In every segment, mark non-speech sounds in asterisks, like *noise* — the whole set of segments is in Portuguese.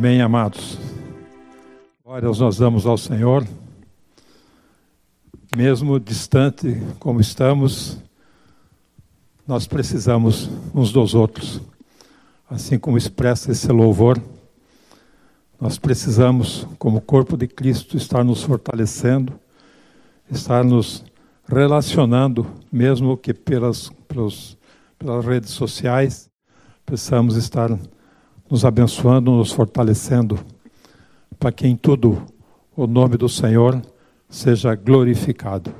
Amém, amados. Glórias nós damos ao Senhor. Mesmo distante como estamos, nós precisamos uns dos outros. Assim como expressa esse louvor, nós precisamos, como corpo de Cristo, estar nos fortalecendo, estar nos relacionando, mesmo que pelas, pelas, pelas redes sociais, precisamos estar nos abençoando, nos fortalecendo, para que em tudo o nome do Senhor seja glorificado.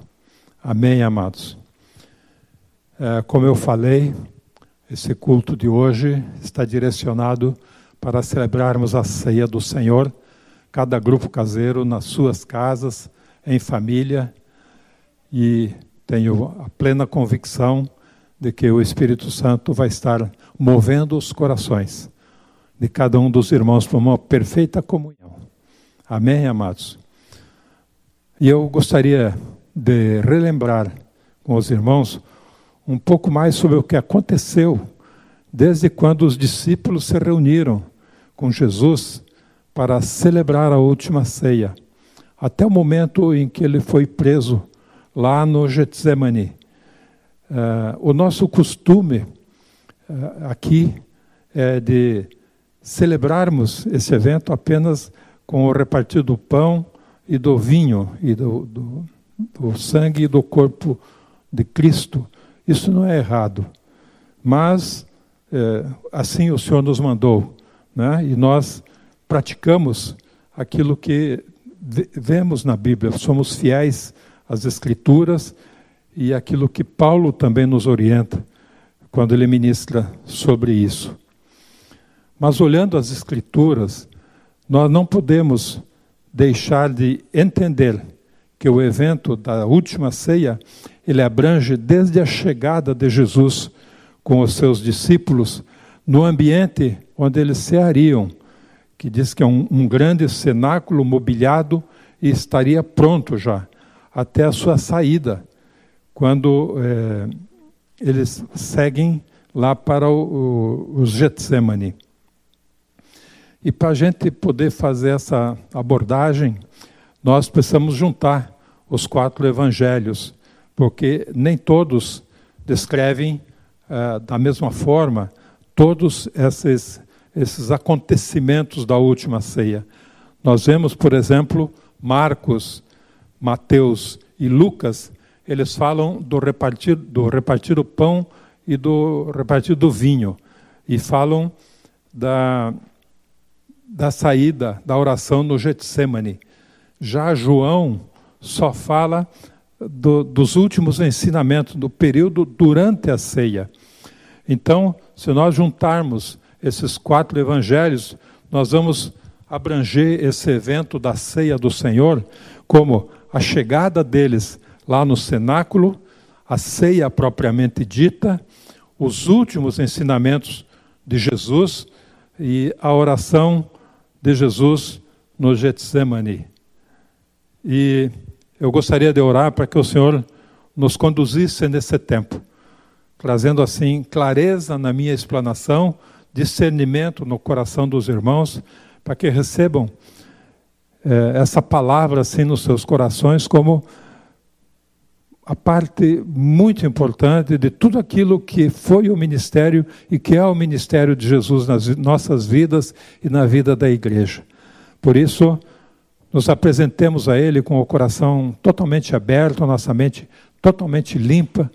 Amém, amados. É, como eu falei, esse culto de hoje está direcionado para celebrarmos a ceia do Senhor, cada grupo caseiro nas suas casas, em família, e tenho a plena convicção de que o Espírito Santo vai estar movendo os corações de cada um dos irmãos para uma perfeita comunhão. Amém, amados? E eu gostaria de relembrar com os irmãos um pouco mais sobre o que aconteceu desde quando os discípulos se reuniram com Jesus para celebrar a última ceia, até o momento em que ele foi preso lá no Getsemane. Uh, o nosso costume uh, aqui é de celebrarmos esse evento apenas com o repartir do pão e do vinho e do, do, do sangue e do corpo de Cristo. Isso não é errado, mas é, assim o Senhor nos mandou, né? e nós praticamos aquilo que vemos na Bíblia, somos fiéis às Escrituras e aquilo que Paulo também nos orienta quando ele ministra sobre isso. Mas olhando as Escrituras, nós não podemos deixar de entender que o evento da última ceia ele abrange desde a chegada de Jesus com os seus discípulos no ambiente onde eles ceariam, que diz que é um, um grande cenáculo mobiliado e estaria pronto já até a sua saída, quando é, eles seguem lá para o, o, os Getsemane. E para a gente poder fazer essa abordagem, nós precisamos juntar os quatro evangelhos, porque nem todos descrevem uh, da mesma forma todos esses, esses acontecimentos da última ceia. Nós vemos, por exemplo, Marcos, Mateus e Lucas, eles falam do repartir, do repartir o pão e do repartir do vinho, e falam da, da saída da oração no Getsemane. Já João só fala do, dos últimos ensinamentos, do período durante a ceia. Então, se nós juntarmos esses quatro evangelhos, nós vamos abranger esse evento da ceia do Senhor como a chegada deles lá no cenáculo, a ceia propriamente dita, os últimos ensinamentos de Jesus e a oração de Jesus no Getsemane. E eu gostaria de orar para que o Senhor nos conduzisse nesse tempo, trazendo assim clareza na minha explanação, discernimento no coração dos irmãos, para que recebam eh, essa palavra assim nos seus corações como a parte muito importante de tudo aquilo que foi o ministério e que é o ministério de Jesus nas nossas vidas e na vida da igreja. Por isso, nos apresentemos a Ele com o coração totalmente aberto, nossa mente totalmente limpa,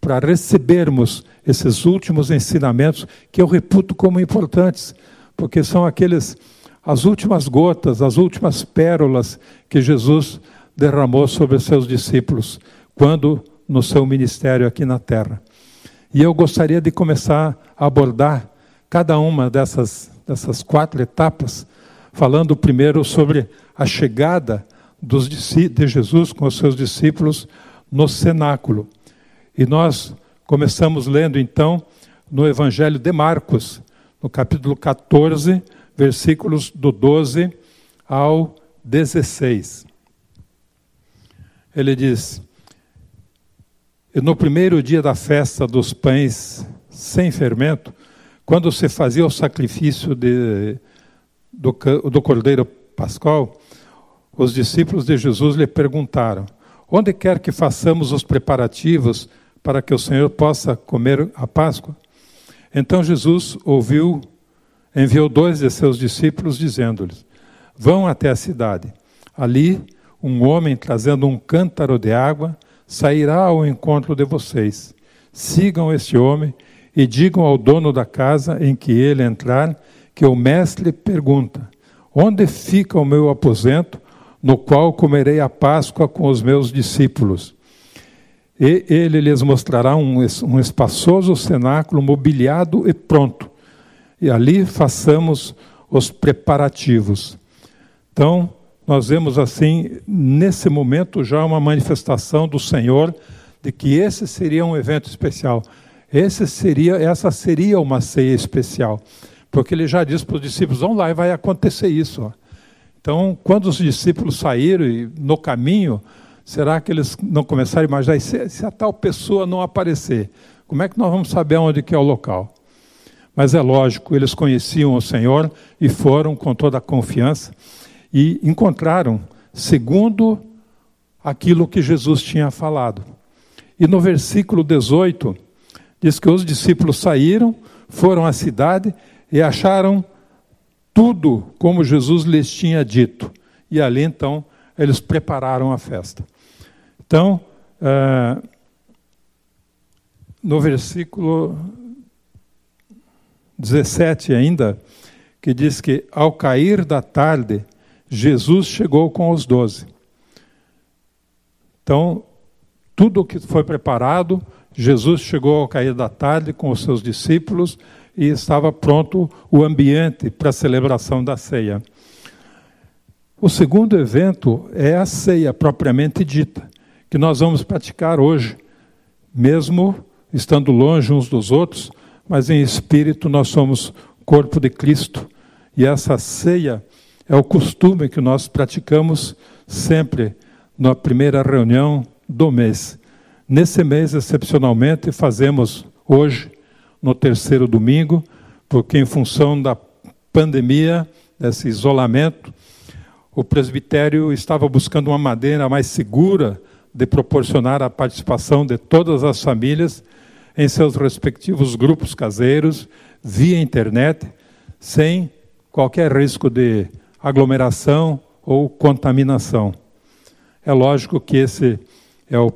para recebermos esses últimos ensinamentos que eu reputo como importantes, porque são aqueles as últimas gotas, as últimas pérolas que Jesus derramou sobre seus discípulos quando no seu ministério aqui na terra. E eu gostaria de começar a abordar cada uma dessas, dessas quatro etapas, falando primeiro sobre a chegada dos, de Jesus com os seus discípulos no cenáculo. E nós começamos lendo então no Evangelho de Marcos, no capítulo 14, versículos do 12 ao 16. Ele diz: no primeiro dia da festa dos pães sem fermento, quando se fazia o sacrifício de, do, do Cordeiro Pascal, os discípulos de Jesus lhe perguntaram: Onde quer que façamos os preparativos para que o Senhor possa comer a Páscoa? Então Jesus ouviu, enviou dois de seus discípulos, dizendo-lhes: Vão até a cidade. Ali, um homem trazendo um cântaro de água sairá ao encontro de vocês. Sigam este homem e digam ao dono da casa em que ele entrar que o mestre pergunta: Onde fica o meu aposento, no qual comerei a Páscoa com os meus discípulos? E ele lhes mostrará um, um espaçoso cenáculo mobiliado e pronto. E ali façamos os preparativos. Então, nós vemos assim, nesse momento, já uma manifestação do Senhor de que esse seria um evento especial. Esse seria, essa seria uma ceia especial. Porque ele já disse para os discípulos: vão lá e vai acontecer isso. Então, quando os discípulos saíram e no caminho, será que eles não começaram a imaginar: se, se a tal pessoa não aparecer, como é que nós vamos saber onde que é o local? Mas é lógico, eles conheciam o Senhor e foram com toda a confiança e encontraram segundo aquilo que Jesus tinha falado. E no versículo 18, diz que os discípulos saíram, foram à cidade e acharam tudo como Jesus lhes tinha dito. E ali então eles prepararam a festa. Então, uh, no versículo 17 ainda, que diz que ao cair da tarde, Jesus chegou com os doze. Então, tudo o que foi preparado, Jesus chegou ao cair da tarde com os seus discípulos e estava pronto o ambiente para a celebração da ceia. O segundo evento é a ceia propriamente dita, que nós vamos praticar hoje, mesmo estando longe uns dos outros, mas em espírito nós somos corpo de Cristo. E essa ceia é o costume que nós praticamos sempre na primeira reunião do mês. Nesse mês, excepcionalmente, fazemos hoje no terceiro domingo, porque em função da pandemia, desse isolamento, o presbitério estava buscando uma maneira mais segura de proporcionar a participação de todas as famílias em seus respectivos grupos caseiros, via internet, sem qualquer risco de aglomeração ou contaminação. É lógico que esse é o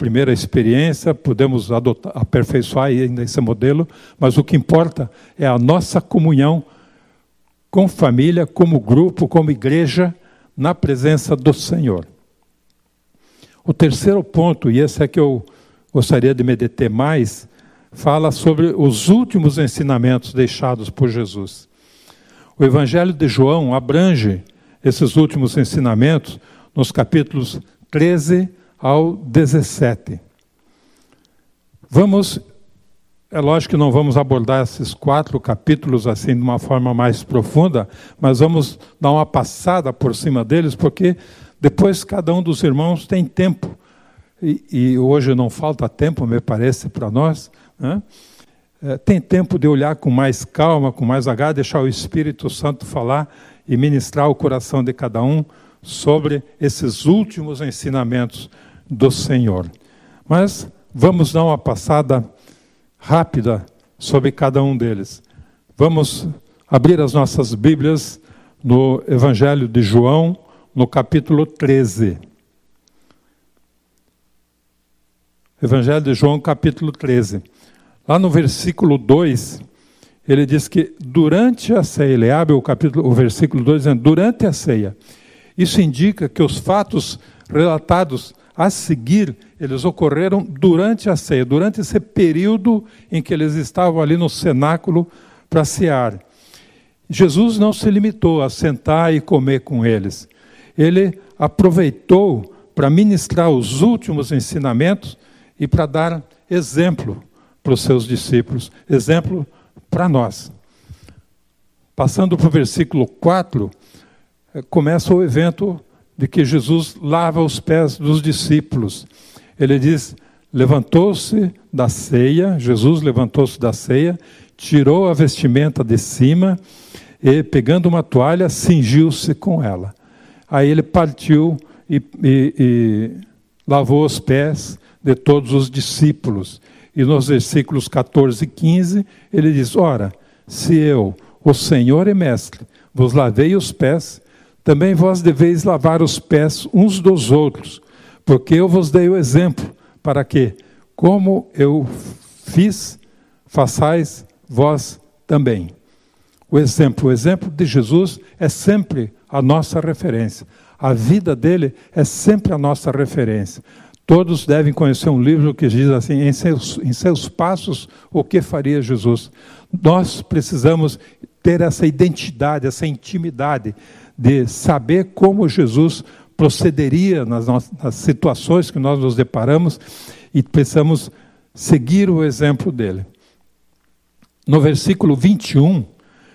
primeira experiência, podemos adotar, aperfeiçoar ainda esse modelo, mas o que importa é a nossa comunhão com família, como grupo, como igreja, na presença do Senhor. O terceiro ponto, e esse é que eu gostaria de me deter mais, fala sobre os últimos ensinamentos deixados por Jesus. O Evangelho de João abrange esses últimos ensinamentos nos capítulos 13 ao 17. Vamos, é lógico que não vamos abordar esses quatro capítulos assim de uma forma mais profunda, mas vamos dar uma passada por cima deles, porque depois cada um dos irmãos tem tempo. E, e hoje não falta tempo, me parece, para nós. Né? É, tem tempo de olhar com mais calma, com mais agarra, deixar o Espírito Santo falar e ministrar o coração de cada um sobre esses últimos ensinamentos do Senhor. Mas vamos dar uma passada rápida sobre cada um deles. Vamos abrir as nossas Bíblias no Evangelho de João, no capítulo 13. Evangelho de João, capítulo 13. Lá no versículo 2, ele diz que durante a ceia, ele abre o capítulo, o versículo 2 dizendo, durante a ceia. Isso indica que os fatos relatados a seguir, eles ocorreram durante a ceia, durante esse período em que eles estavam ali no cenáculo para cear. Jesus não se limitou a sentar e comer com eles. Ele aproveitou para ministrar os últimos ensinamentos e para dar exemplo para os seus discípulos, exemplo para nós. Passando para o versículo 4, eh, começa o evento de que Jesus lava os pés dos discípulos. Ele diz: levantou-se da ceia, Jesus levantou-se da ceia, tirou a vestimenta de cima e, pegando uma toalha, cingiu-se com ela. Aí ele partiu e, e, e lavou os pés de todos os discípulos. E nos versículos 14 e 15, ele diz: Ora, se eu, o Senhor e Mestre, vos lavei os pés, também vós deveis lavar os pés uns dos outros, porque eu vos dei o exemplo, para que, como eu fiz, façais vós também. O exemplo, o exemplo de Jesus é sempre a nossa referência. A vida dele é sempre a nossa referência. Todos devem conhecer um livro que diz assim: em seus, em seus passos, o que faria Jesus? Nós precisamos ter essa identidade, essa intimidade de saber como Jesus procederia nas, nas situações que nós nos deparamos e precisamos seguir o exemplo dele. No versículo 21,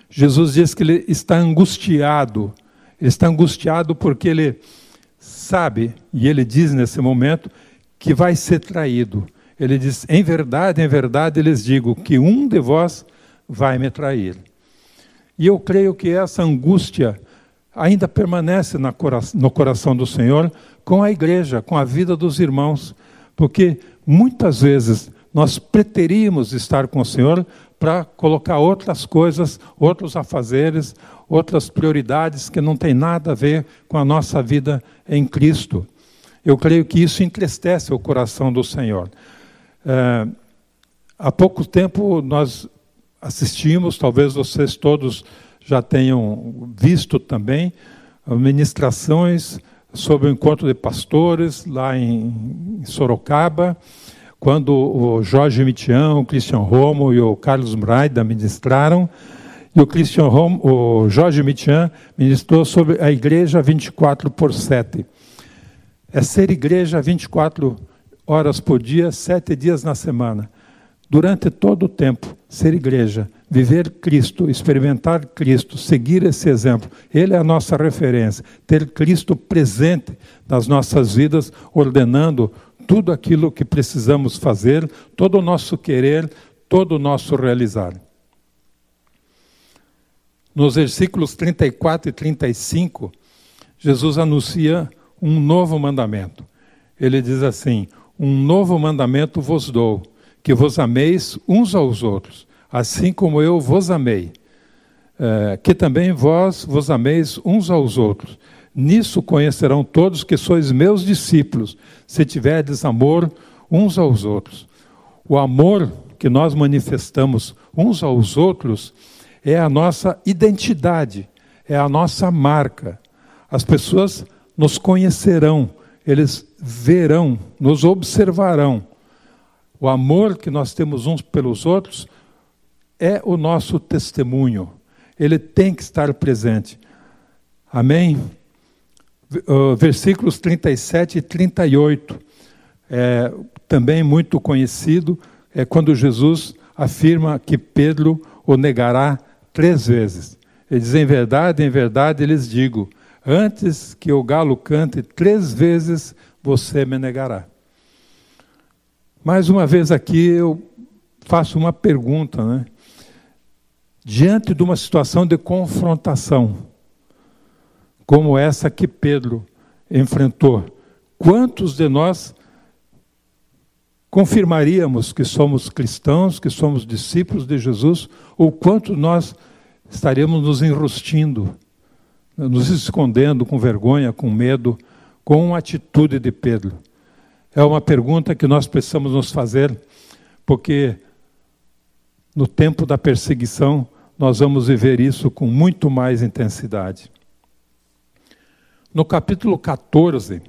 Jesus diz que ele está angustiado. Ele está angustiado porque ele sabe, e ele diz nesse momento, que vai ser traído. Ele diz: Em verdade, em verdade, lhes digo que um de vós vai me trair. E eu creio que essa angústia ainda permanece no coração do Senhor com a igreja, com a vida dos irmãos, porque muitas vezes nós preteríamos estar com o Senhor para colocar outras coisas, outros afazeres, outras prioridades que não têm nada a ver com a nossa vida em Cristo. Eu creio que isso entristece o coração do Senhor. É, há pouco tempo nós assistimos, talvez vocês todos já tenham visto também, ministrações sobre o encontro de pastores lá em Sorocaba, quando o Jorge Mitian, o Christian Romo e o Carlos Braida ministraram, e o Christian Romo, o Jorge Mitian ministrou sobre a igreja 24 por 7. É ser igreja 24 horas por dia, sete dias na semana durante todo o tempo, ser igreja, viver Cristo, experimentar Cristo, seguir esse exemplo. Ele é a nossa referência. Ter Cristo presente nas nossas vidas, ordenando tudo aquilo que precisamos fazer, todo o nosso querer, todo o nosso realizar. Nos versículos 34 e 35, Jesus anuncia um novo mandamento. Ele diz assim: Um novo mandamento vos dou que vos ameis uns aos outros, assim como eu vos amei. É, que também vós vos ameis uns aos outros. Nisso conhecerão todos que sois meus discípulos, se tiverdes amor uns aos outros. O amor que nós manifestamos uns aos outros é a nossa identidade, é a nossa marca. As pessoas nos conhecerão, eles verão, nos observarão o amor que nós temos uns pelos outros é o nosso testemunho. Ele tem que estar presente. Amém? Uh, versículos 37 e 38, é, também muito conhecido, é quando Jesus afirma que Pedro o negará três vezes. Ele diz: Em verdade, em verdade, lhes digo: antes que o galo cante três vezes, você me negará. Mais uma vez aqui eu faço uma pergunta, né? Diante de uma situação de confrontação, como essa que Pedro enfrentou, quantos de nós confirmaríamos que somos cristãos, que somos discípulos de Jesus, ou quanto nós estaríamos nos enrustindo, nos escondendo com vergonha, com medo, com a atitude de Pedro? É uma pergunta que nós precisamos nos fazer, porque no tempo da perseguição nós vamos viver isso com muito mais intensidade. No capítulo 14,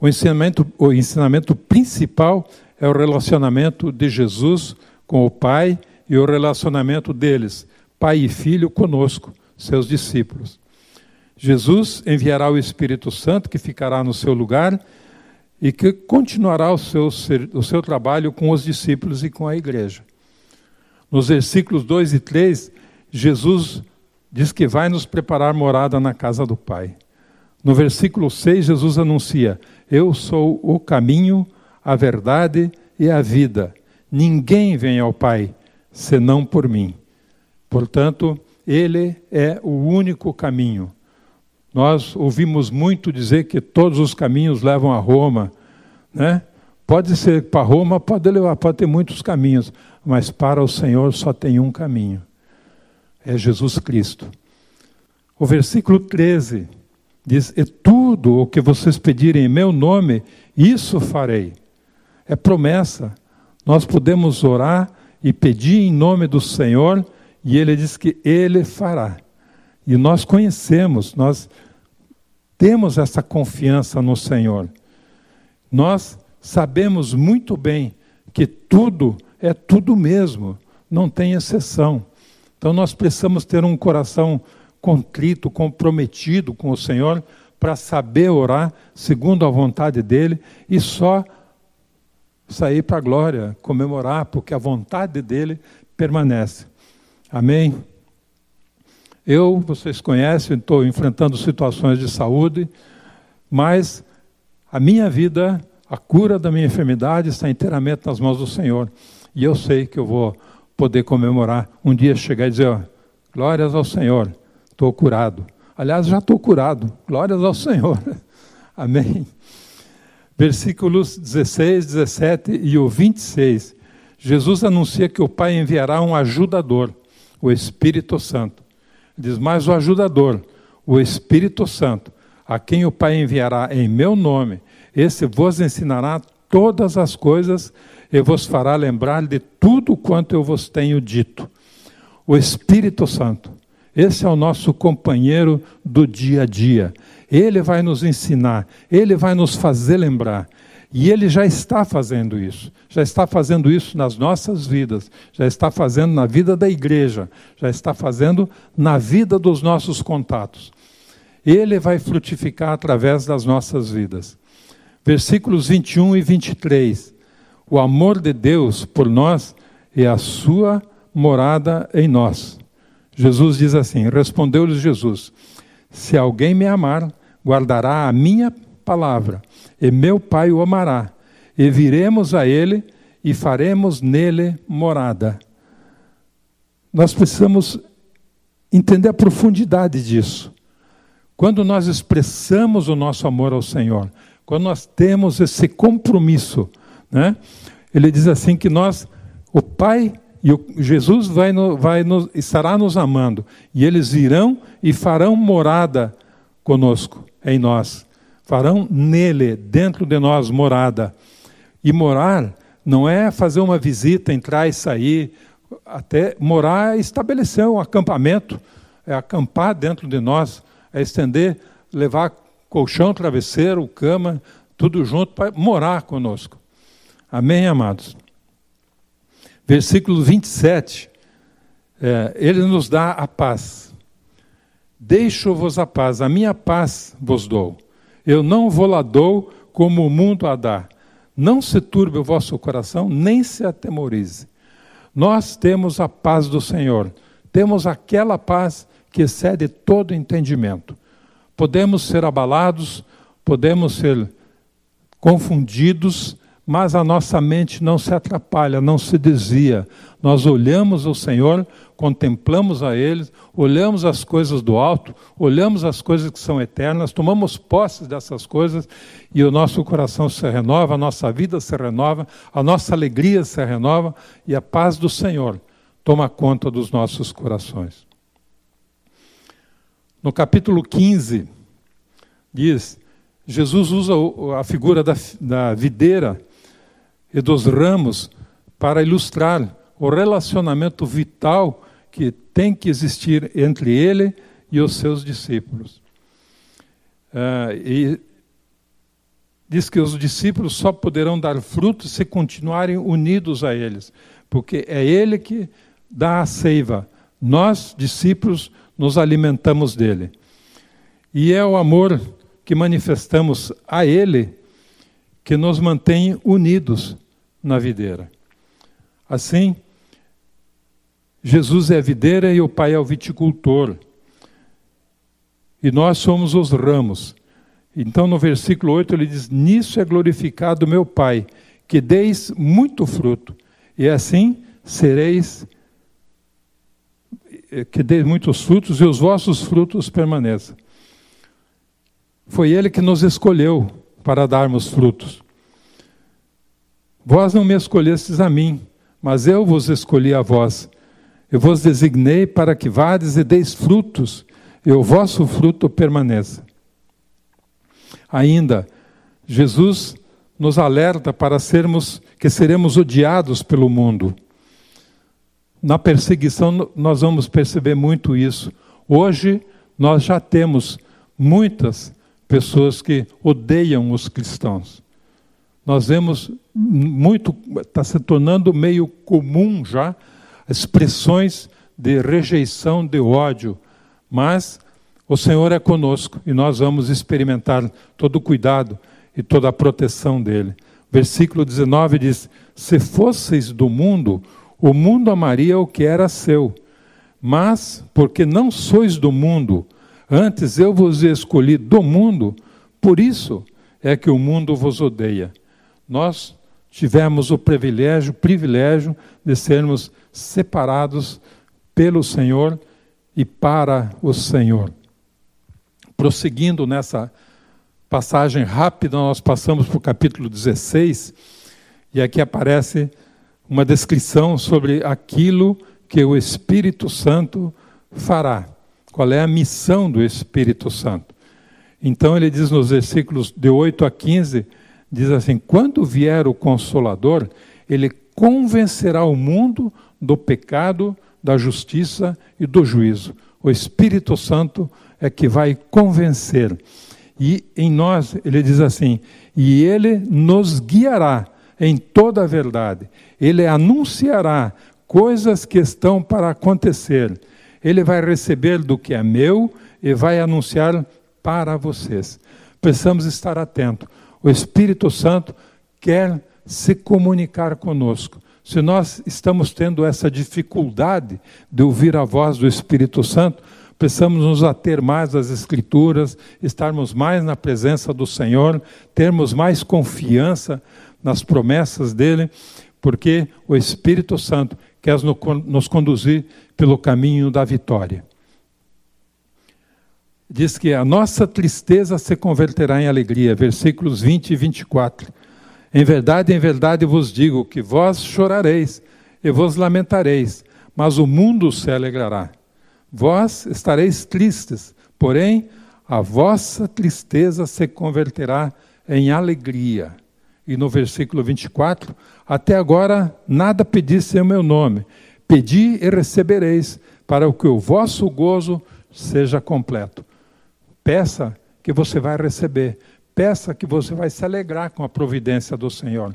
o ensinamento, o ensinamento principal é o relacionamento de Jesus com o Pai e o relacionamento deles, Pai e Filho, conosco, seus discípulos. Jesus enviará o Espírito Santo que ficará no seu lugar e que continuará o seu, o seu trabalho com os discípulos e com a igreja. Nos versículos 2 e 3, Jesus diz que vai nos preparar morada na casa do Pai. No versículo 6, Jesus anuncia: Eu sou o caminho, a verdade e a vida. Ninguém vem ao Pai senão por mim. Portanto, Ele é o único caminho. Nós ouvimos muito dizer que todos os caminhos levam a Roma, né? Pode ser para Roma, pode levar, pode ter muitos caminhos, mas para o Senhor só tem um caminho. É Jesus Cristo. O versículo 13 diz: E tudo o que vocês pedirem em meu nome, isso farei. É promessa. Nós podemos orar e pedir em nome do Senhor, e Ele diz que Ele fará. E nós conhecemos, nós temos essa confiança no Senhor. Nós sabemos muito bem que tudo é tudo mesmo, não tem exceção. Então nós precisamos ter um coração contrito, comprometido com o Senhor, para saber orar segundo a vontade dele e só sair para a glória, comemorar, porque a vontade dele permanece. Amém? Eu, vocês conhecem, estou enfrentando situações de saúde, mas a minha vida, a cura da minha enfermidade está inteiramente nas mãos do Senhor. E eu sei que eu vou poder comemorar, um dia chegar e dizer, ó, glórias ao Senhor, estou curado. Aliás, já estou curado, glórias ao Senhor. *laughs* Amém versículos 16, 17 e o 26, Jesus anuncia que o Pai enviará um ajudador, o Espírito Santo. Diz: Mas o ajudador, o Espírito Santo, a quem o Pai enviará em meu nome, esse vos ensinará todas as coisas e vos fará lembrar de tudo quanto eu vos tenho dito. O Espírito Santo, esse é o nosso companheiro do dia a dia. Ele vai nos ensinar, ele vai nos fazer lembrar. E ele já está fazendo isso, já está fazendo isso nas nossas vidas, já está fazendo na vida da igreja, já está fazendo na vida dos nossos contatos. Ele vai frutificar através das nossas vidas. Versículos 21 e 23. O amor de Deus por nós é a sua morada em nós. Jesus diz assim: Respondeu-lhes Jesus: Se alguém me amar, guardará a minha palavra, e meu Pai o amará, e viremos a ele e faremos nele morada. Nós precisamos entender a profundidade disso. Quando nós expressamos o nosso amor ao Senhor, quando nós temos esse compromisso, né? Ele diz assim que nós, o Pai e o, Jesus vai, vai nos, estará nos amando, e eles virão e farão morada conosco em nós. Farão nele, dentro de nós, morada. E morar não é fazer uma visita, entrar e sair. Até morar é estabelecer um acampamento, é acampar dentro de nós, é estender, levar colchão, travesseiro, cama, tudo junto para morar conosco. Amém, amados? Versículo 27. É, ele nos dá a paz. Deixo-vos a paz, a minha paz vos dou. Eu não vou lá dou como o mundo a dá. Não se turbe o vosso coração, nem se atemorize. Nós temos a paz do Senhor. Temos aquela paz que excede todo entendimento. Podemos ser abalados, podemos ser confundidos, mas a nossa mente não se atrapalha, não se desvia. Nós olhamos o Senhor, contemplamos a Ele, olhamos as coisas do alto, olhamos as coisas que são eternas, tomamos posse dessas coisas e o nosso coração se renova, a nossa vida se renova, a nossa alegria se renova e a paz do Senhor toma conta dos nossos corações. No capítulo 15, diz: Jesus usa a figura da, da videira e dos ramos para ilustrar o relacionamento vital que tem que existir entre ele e os seus discípulos. Uh, e diz que os discípulos só poderão dar frutos se continuarem unidos a eles, porque é ele que dá a seiva. Nós, discípulos, nos alimentamos dele. E é o amor que manifestamos a ele que nos mantém unidos na videira. Assim, Jesus é a videira e o Pai é o viticultor. E nós somos os ramos. Então, no versículo 8, ele diz: Nisso é glorificado meu Pai, que deis muito fruto, e assim sereis que dê muitos frutos e os vossos frutos permaneçam. Foi Ele que nos escolheu para darmos frutos. Vós não me escolhestes a mim, mas eu vos escolhi a vós. Eu vos designei para que vades e deis frutos, e o vosso fruto permaneça. Ainda, Jesus nos alerta para sermos que seremos odiados pelo mundo. Na perseguição nós vamos perceber muito isso. Hoje nós já temos muitas pessoas que odeiam os cristãos. Nós vemos muito, está se tornando meio comum já, expressões de rejeição, de ódio, mas o Senhor é conosco e nós vamos experimentar todo o cuidado e toda a proteção dele. Versículo 19 diz: Se fosseis do mundo, o mundo amaria o que era seu. Mas, porque não sois do mundo, antes eu vos escolhi do mundo, por isso é que o mundo vos odeia nós tivemos o privilégio, privilégio de sermos separados pelo Senhor e para o Senhor. Prosseguindo nessa passagem rápida, nós passamos para o capítulo 16, e aqui aparece uma descrição sobre aquilo que o Espírito Santo fará. Qual é a missão do Espírito Santo? Então ele diz nos versículos de 8 a 15 diz assim: quando vier o Consolador, ele convencerá o mundo do pecado, da justiça e do juízo. O Espírito Santo é que vai convencer. E em nós, ele diz assim: e ele nos guiará em toda a verdade. Ele anunciará coisas que estão para acontecer. Ele vai receber do que é meu e vai anunciar para vocês. Precisamos estar atentos. O Espírito Santo quer se comunicar conosco. Se nós estamos tendo essa dificuldade de ouvir a voz do Espírito Santo, precisamos nos ater mais às Escrituras, estarmos mais na presença do Senhor, termos mais confiança nas promessas dele, porque o Espírito Santo quer nos conduzir pelo caminho da vitória diz que a nossa tristeza se converterá em alegria, versículos 20 e 24. Em verdade, em verdade vos digo que vós chorareis e vos lamentareis, mas o mundo se alegrará. Vós estareis tristes, porém a vossa tristeza se converterá em alegria. E no versículo 24, até agora nada pedisse em meu nome. Pedi e recebereis, para que o vosso gozo seja completo. Peça que você vai receber. Peça que você vai se alegrar com a providência do Senhor.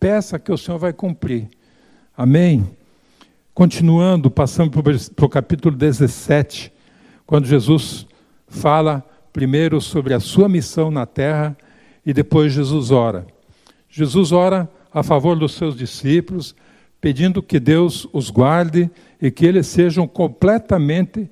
Peça que o Senhor vai cumprir. Amém? Continuando, passando para o capítulo 17, quando Jesus fala primeiro sobre a sua missão na terra e depois Jesus ora. Jesus ora a favor dos seus discípulos, pedindo que Deus os guarde e que eles sejam completamente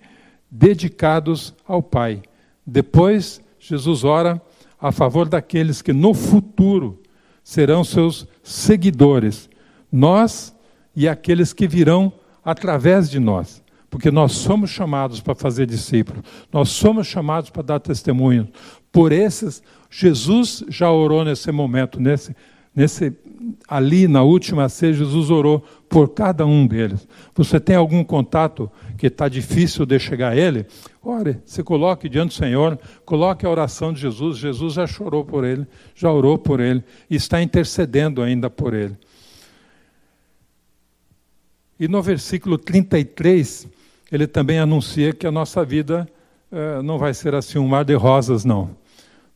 dedicados ao Pai. Depois, Jesus ora a favor daqueles que no futuro serão seus seguidores, nós e aqueles que virão através de nós, porque nós somos chamados para fazer discípulos, nós somos chamados para dar testemunho. Por esses, Jesus já orou nesse momento, nesse, nesse ali na última ceia, Jesus orou por cada um deles. Você tem algum contato que está difícil de chegar a ele? Ore, se coloque diante do Senhor, coloque a oração de Jesus. Jesus já chorou por ele, já orou por ele e está intercedendo ainda por ele. E no versículo 33, ele também anuncia que a nossa vida eh, não vai ser assim um mar de rosas, não.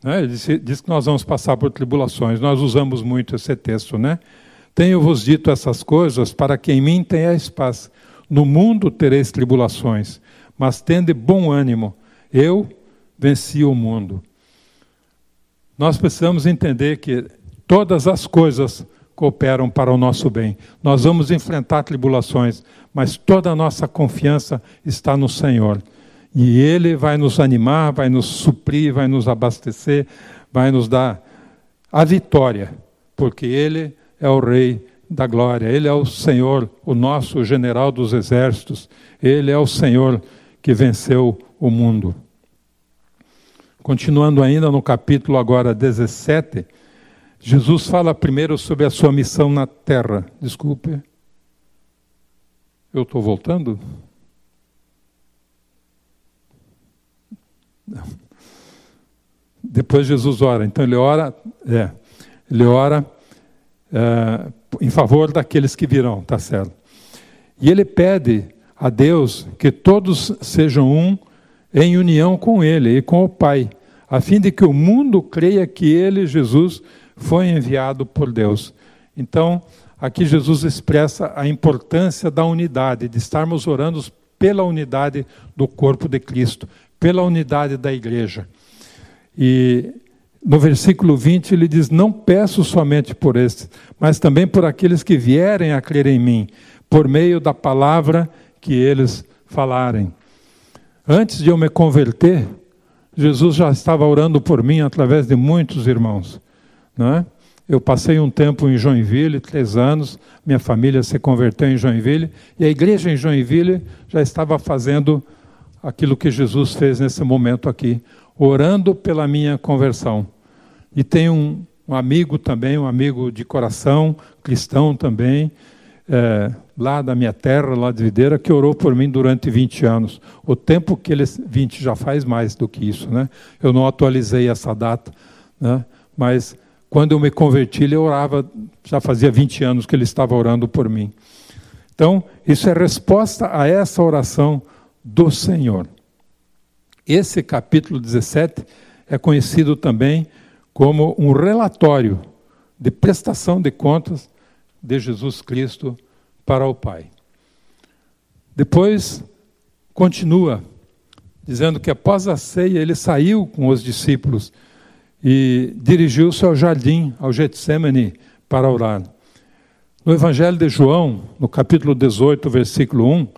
Né? Ele diz, diz, que nós vamos passar por tribulações. Nós usamos muito esse texto, né? Tenho-vos dito essas coisas para que em mim tenhais paz. No mundo tereis tribulações, mas tende bom ânimo. Eu venci o mundo. Nós precisamos entender que todas as coisas cooperam para o nosso bem. Nós vamos enfrentar tribulações, mas toda a nossa confiança está no Senhor. E Ele vai nos animar, vai nos suprir, vai nos abastecer, vai nos dar a vitória, porque Ele é o Rei da glória, Ele é o Senhor, o nosso general dos exércitos, Ele é o Senhor que venceu o mundo. Continuando ainda no capítulo agora 17, Jesus fala primeiro sobre a sua missão na terra. Desculpe. Eu estou voltando? Depois Jesus ora. Então ele ora, é, ele ora é, em favor daqueles que virão, tá certo? E ele pede a Deus que todos sejam um em união com Ele e com o Pai, a fim de que o mundo creia que Ele, Jesus, foi enviado por Deus. Então, aqui Jesus expressa a importância da unidade, de estarmos orando pela unidade do corpo de Cristo, pela unidade da igreja. E no versículo 20 ele diz: Não peço somente por estes, mas também por aqueles que vierem a crer em mim, por meio da palavra que eles falarem. Antes de eu me converter, Jesus já estava orando por mim através de muitos irmãos. Né? Eu passei um tempo em Joinville, três anos, minha família se converteu em Joinville, e a igreja em Joinville já estava fazendo aquilo que Jesus fez nesse momento aqui, orando pela minha conversão. E tenho um, um amigo também, um amigo de coração, cristão também, é, lá da minha terra, lá de Videira, que orou por mim durante 20 anos. O tempo que ele. 20 já faz mais do que isso, né? Eu não atualizei essa data, né? Mas quando eu me converti, ele orava, já fazia 20 anos que ele estava orando por mim. Então, isso é resposta a essa oração do Senhor. Esse capítulo 17 é conhecido também como um relatório de prestação de contas de Jesus Cristo para o Pai. Depois, continua, dizendo que após a ceia ele saiu com os discípulos e dirigiu-se ao jardim, ao Getsemane, para orar. No Evangelho de João, no capítulo 18, versículo 1,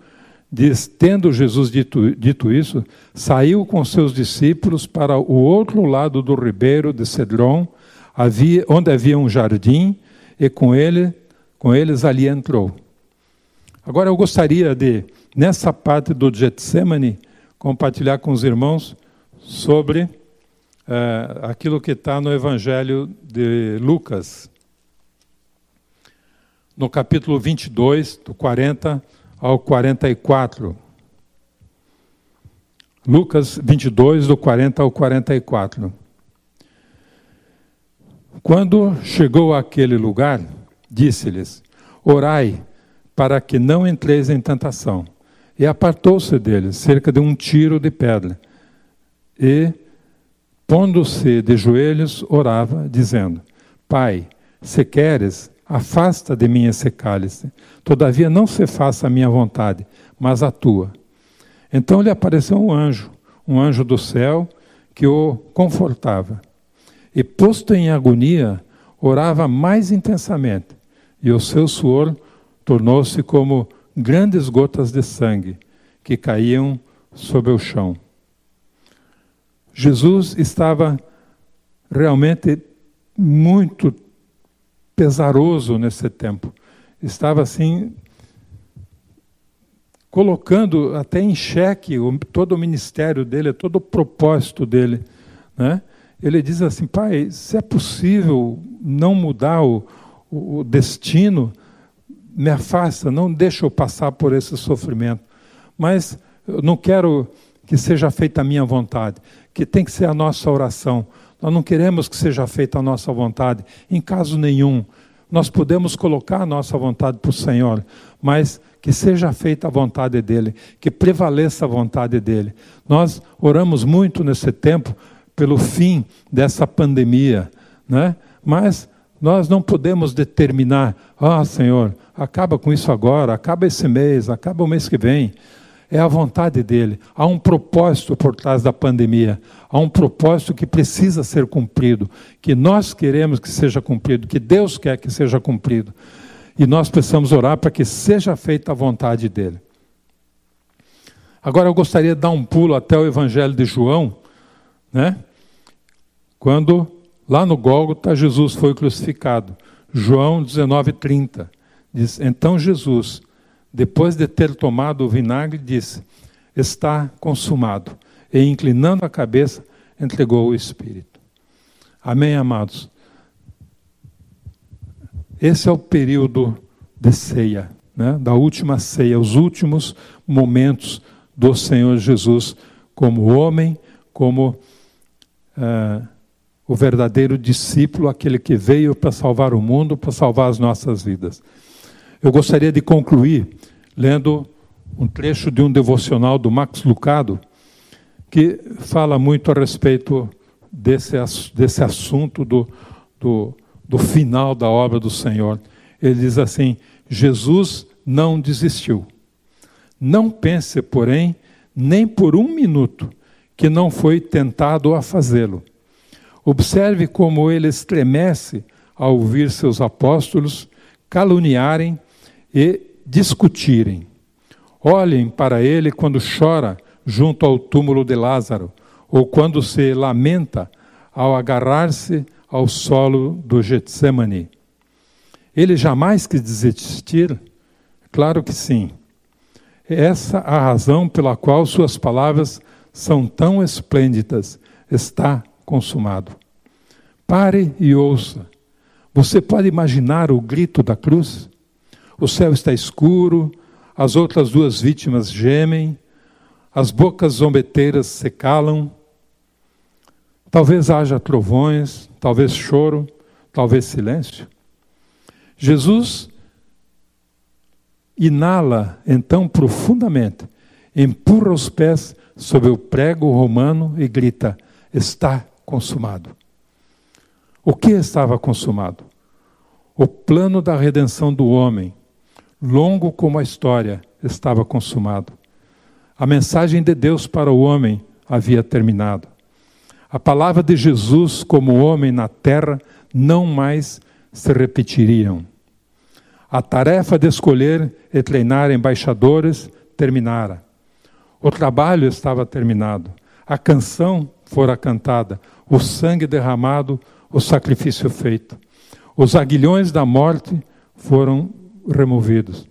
diz: Tendo Jesus dito, dito isso, saiu com seus discípulos para o outro lado do ribeiro de Cedron, havia, onde havia um jardim, e com, ele, com eles ali entrou. Agora eu gostaria de, nessa parte do Getsemane, compartilhar com os irmãos sobre é, aquilo que está no Evangelho de Lucas, no capítulo 22, do 40 ao 44. Lucas 22, do 40 ao 44. Quando chegou àquele lugar, disse-lhes: Orai para que não entreis em tentação. E apartou-se deles cerca de um tiro de pedra. E pondo-se de joelhos, orava, dizendo: Pai, se queres, afasta de mim esse cálice. Todavia não se faça a minha vontade, mas a tua. Então lhe apareceu um anjo, um anjo do céu, que o confortava. E posto em agonia, orava mais intensamente, e o seu suor tornou-se como grandes gotas de sangue que caíam sobre o chão. Jesus estava realmente muito pesaroso nesse tempo. Estava assim colocando até em xeque todo o ministério dele, todo o propósito dele, né? Ele diz assim, pai, se é possível não mudar o, o destino, me afasta, não deixa eu passar por esse sofrimento. Mas eu não quero que seja feita a minha vontade, que tem que ser a nossa oração. Nós não queremos que seja feita a nossa vontade, em caso nenhum. Nós podemos colocar a nossa vontade para o Senhor, mas que seja feita a vontade dEle, que prevaleça a vontade dEle. Nós oramos muito nesse tempo pelo fim dessa pandemia, né? mas nós não podemos determinar, ah, Senhor, acaba com isso agora, acaba esse mês, acaba o mês que vem é a vontade dele. Há um propósito por trás da pandemia. Há um propósito que precisa ser cumprido, que nós queremos que seja cumprido, que Deus quer que seja cumprido. E nós precisamos orar para que seja feita a vontade dele. Agora eu gostaria de dar um pulo até o Evangelho de João, né? Quando lá no Gólgota Jesus foi crucificado. João 19:30. Diz: Então Jesus, depois de ter tomado o vinagre, disse: Está consumado. E inclinando a cabeça, entregou o Espírito. Amém, amados? Esse é o período de ceia, né? da última ceia, os últimos momentos do Senhor Jesus como homem, como uh, o verdadeiro discípulo, aquele que veio para salvar o mundo, para salvar as nossas vidas. Eu gostaria de concluir lendo um trecho de um devocional do Max Lucado, que fala muito a respeito desse, desse assunto do, do, do final da obra do Senhor. Ele diz assim: Jesus não desistiu. Não pense, porém, nem por um minuto, que não foi tentado a fazê-lo. Observe como ele estremece ao ouvir seus apóstolos caluniarem e discutirem. Olhem para ele quando chora junto ao túmulo de Lázaro, ou quando se lamenta ao agarrar-se ao solo do Getsemane. Ele jamais quis desistir? Claro que sim. Essa a razão pela qual suas palavras são tão esplêndidas. Está consumado. Pare e ouça. Você pode imaginar o grito da cruz? O céu está escuro, as outras duas vítimas gemem, as bocas zombeteiras se calam. Talvez haja trovões, talvez choro, talvez silêncio. Jesus inala então profundamente, empurra os pés sobre o prego romano e grita: Está consumado. O que estava consumado? O plano da redenção do homem, longo como a história, estava consumado. A mensagem de Deus para o homem havia terminado. A palavra de Jesus como homem na terra não mais se repetiriam. A tarefa de escolher e treinar embaixadores terminara. O trabalho estava terminado. A canção fora cantada, o sangue derramado, o sacrifício feito. Os aguilhões da morte foram removidos.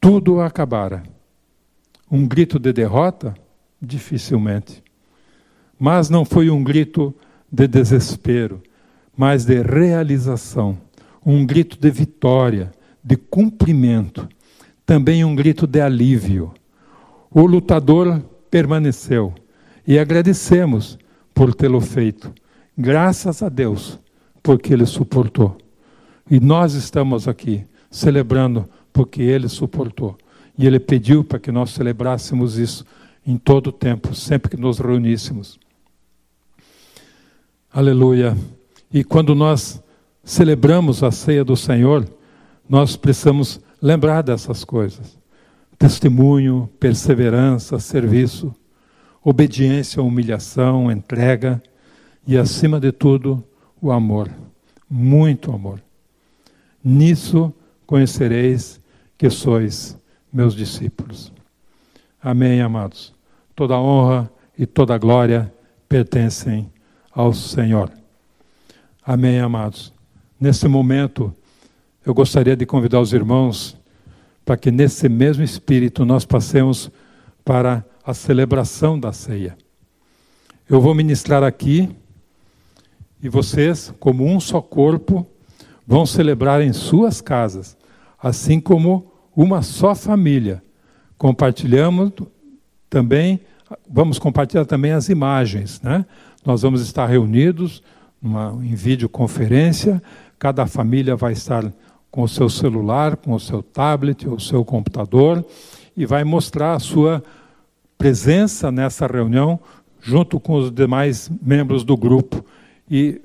Tudo acabara. Um grito de derrota? Dificilmente. Mas não foi um grito de desespero, mas de realização. Um grito de vitória, de cumprimento. Também um grito de alívio. O lutador permaneceu e agradecemos por tê-lo feito. Graças a Deus, porque ele suportou. E nós estamos aqui celebrando porque ele suportou. E ele pediu para que nós celebrássemos isso em todo o tempo, sempre que nos reuníssemos. Aleluia. E quando nós celebramos a ceia do Senhor, nós precisamos lembrar dessas coisas: testemunho, perseverança, serviço, obediência, humilhação, entrega e, acima de tudo, o amor. Muito amor. Nisso conhecereis que sois meus discípulos. Amém, amados. Toda honra e toda glória pertencem ao Senhor. Amém, amados. Nesse momento, eu gostaria de convidar os irmãos para que nesse mesmo espírito nós passemos para a celebração da ceia. Eu vou ministrar aqui e vocês, como um só corpo, vão celebrar em suas casas, assim como uma só família. Compartilhamos também, vamos compartilhar também as imagens, né? Nós vamos estar reunidos numa, em videoconferência, cada família vai estar com o seu celular, com o seu tablet, o seu computador, e vai mostrar a sua presença nessa reunião junto com os demais membros do grupo. E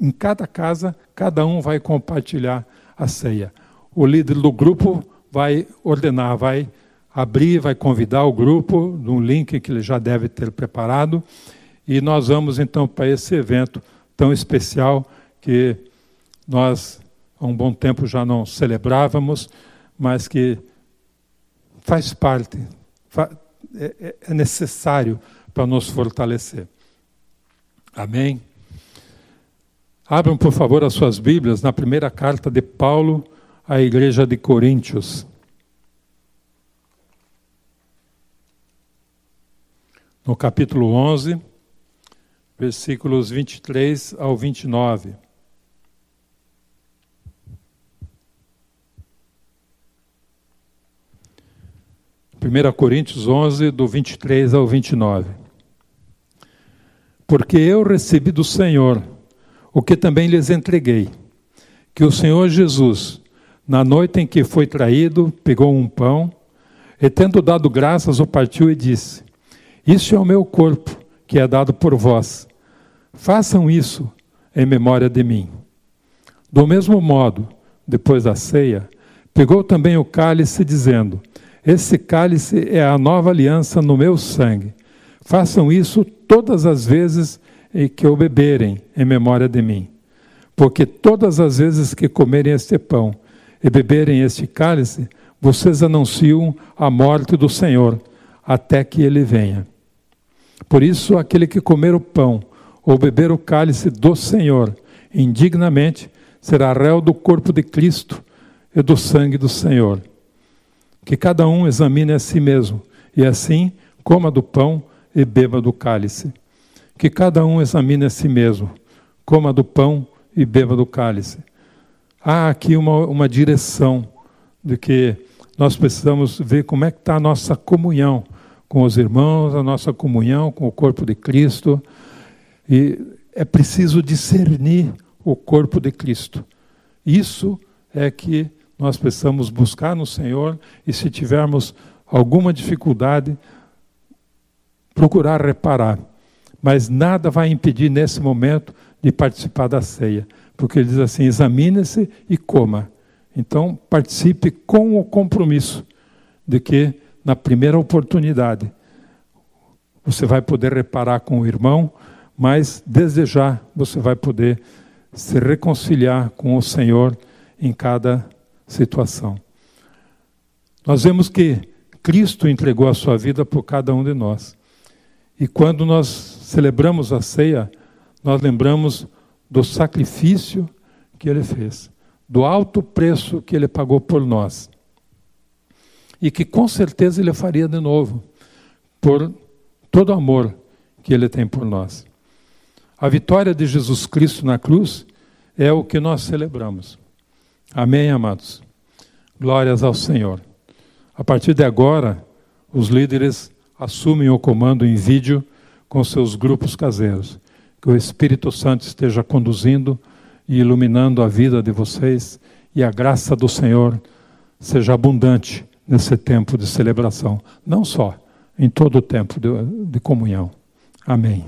em cada casa, cada um vai compartilhar a ceia. O líder do grupo vai ordenar, vai abrir, vai convidar o grupo num link que ele já deve ter preparado. E nós vamos então para esse evento tão especial que nós há um bom tempo já não celebrávamos, mas que faz parte, é, é, é necessário para nos fortalecer. Amém? Abram, por favor, as suas Bíblias na primeira carta de Paulo à igreja de Coríntios. No capítulo 11, versículos 23 ao 29. 1 Coríntios 11, do 23 ao 29. Porque eu recebi do Senhor o que também lhes entreguei, que o Senhor Jesus, na noite em que foi traído, pegou um pão e, tendo dado graças, o partiu e disse: Isso é o meu corpo, que é dado por vós. Façam isso em memória de mim. Do mesmo modo, depois da ceia, pegou também o cálice, dizendo: esse cálice é a nova aliança no meu sangue. Façam isso todas as vezes em que o beberem, em memória de mim. Porque todas as vezes que comerem este pão e beberem este cálice, vocês anunciam a morte do Senhor, até que ele venha. Por isso, aquele que comer o pão ou beber o cálice do Senhor indignamente será réu do corpo de Cristo e do sangue do Senhor. Que cada um examine a si mesmo, e assim coma do pão e beba do cálice. Que cada um examine a si mesmo, coma do pão e beba do cálice. Há aqui uma, uma direção de que nós precisamos ver como é que está a nossa comunhão com os irmãos, a nossa comunhão com o corpo de Cristo. E é preciso discernir o corpo de Cristo. Isso é que nós precisamos buscar no Senhor e, se tivermos alguma dificuldade, procurar reparar. Mas nada vai impedir nesse momento de participar da ceia, porque ele diz assim: examine-se e coma. Então, participe com o compromisso de que, na primeira oportunidade, você vai poder reparar com o irmão, mas desde já você vai poder se reconciliar com o Senhor em cada situação. Nós vemos que Cristo entregou a sua vida por cada um de nós. E quando nós celebramos a ceia, nós lembramos do sacrifício que ele fez, do alto preço que ele pagou por nós. E que com certeza ele faria de novo, por todo o amor que ele tem por nós. A vitória de Jesus Cristo na cruz é o que nós celebramos. Amém, amados? Glórias ao Senhor. A partir de agora, os líderes assumem o comando em vídeo com seus grupos caseiros. Que o Espírito Santo esteja conduzindo e iluminando a vida de vocês e a graça do Senhor seja abundante nesse tempo de celebração, não só, em todo o tempo de, de comunhão. Amém.